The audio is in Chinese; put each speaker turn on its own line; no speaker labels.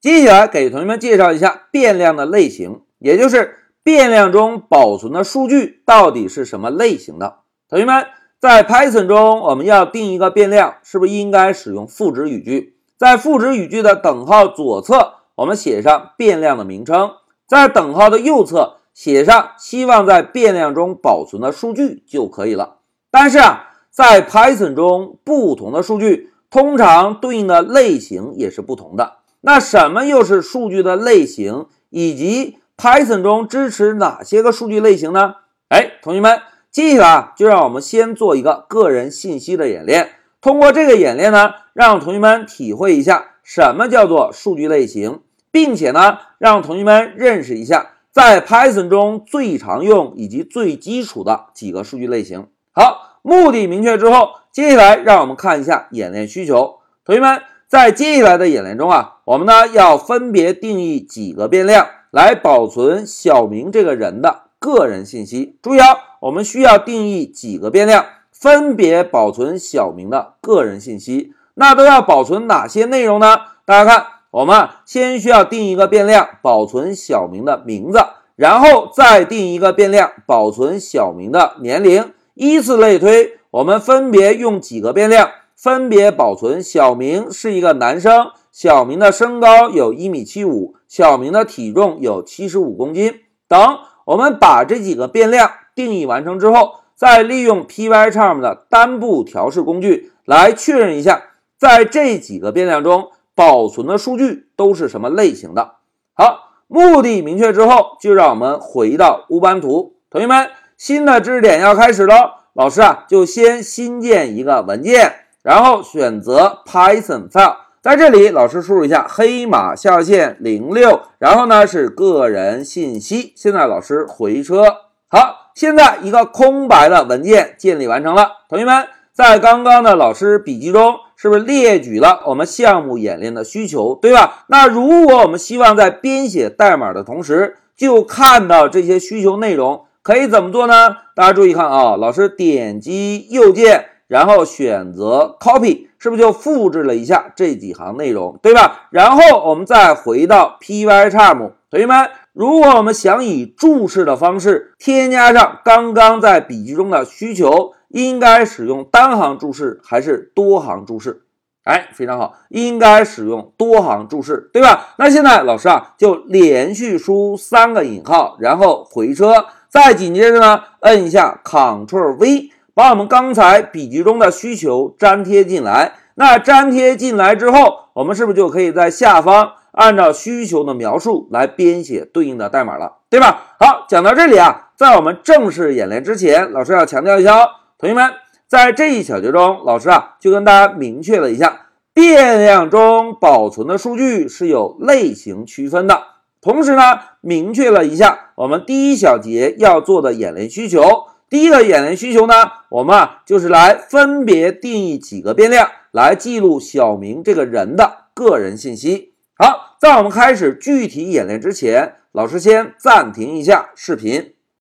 接下来给同学们介绍一下变量的类型，也就是变量中保存的数据到底是什么类型的。同学们，在 Python 中，我们要定一个变量，是不是应该使用赋值语句？在赋值语句的等号左侧，我们写上变量的名称；在等号的右侧，写上希望在变量中保存的数据就可以了。但是啊，在 Python 中，不同的数据通常对应的类型也是不同的。那什么又是数据的类型？以及 Python 中支持哪些个数据类型呢？哎，同学们，接下来，就让我们先做一个个人信息的演练。通过这个演练呢，让同学们体会一下什么叫做数据类型，并且呢，让同学们认识一下在 Python 中最常用以及最基础的几个数据类型。好，目的明确之后，接下来让我们看一下演练需求。同学们。在接下来的演练中啊，我们呢要分别定义几个变量来保存小明这个人的个人信息。注意啊，我们需要定义几个变量，分别保存小明的个人信息。那都要保存哪些内容呢？大家看，我们先需要定一个变量保存小明的名字，然后再定一个变量保存小明的年龄，依次类推，我们分别用几个变量。分别保存小明是一个男生，小明的身高有一米七五，小明的体重有七十五公斤等。我们把这几个变量定义完成之后，再利用 Pycharm 的单步调试工具来确认一下，在这几个变量中保存的数据都是什么类型的。好，目的明确之后，就让我们回到乌班图。同学们，新的知识点要开始喽。老师啊，就先新建一个文件。然后选择 Python file，在这里老师输入一下黑马下线零六，然后呢是个人信息。现在老师回车，好，现在一个空白的文件建立完成了。同学们，在刚刚的老师笔记中，是不是列举了我们项目演练的需求，对吧？那如果我们希望在编写代码的同时就看到这些需求内容，可以怎么做呢？大家注意看啊，老师点击右键。然后选择 copy，是不是就复制了一下这几行内容，对吧？然后我们再回到 Pycharm，同学们，如果我们想以注释的方式添加上刚刚在笔记中的需求，应该使用单行注释还是多行注释？哎，非常好，应该使用多行注释，对吧？那现在老师啊，就连续输三个引号，然后回车，再紧接着呢，摁一下 Ctrl V。把我们刚才笔记中的需求粘贴进来，那粘贴进来之后，我们是不是就可以在下方按照需求的描述来编写对应的代码了，对吧？好，讲到这里啊，在我们正式演练之前，老师要强调一下哦，同学们，在这一小节中，老师啊就跟大家明确了一下，变量中保存的数据是有类型区分的，同时呢，明确了一下我们第一小节要做的演练需求。第一个演练需求呢，我们啊就是来分别定义几个变量来记录小明这个人的个人信息。好，在我们开始具体演练之前，老师先暂停一下视频。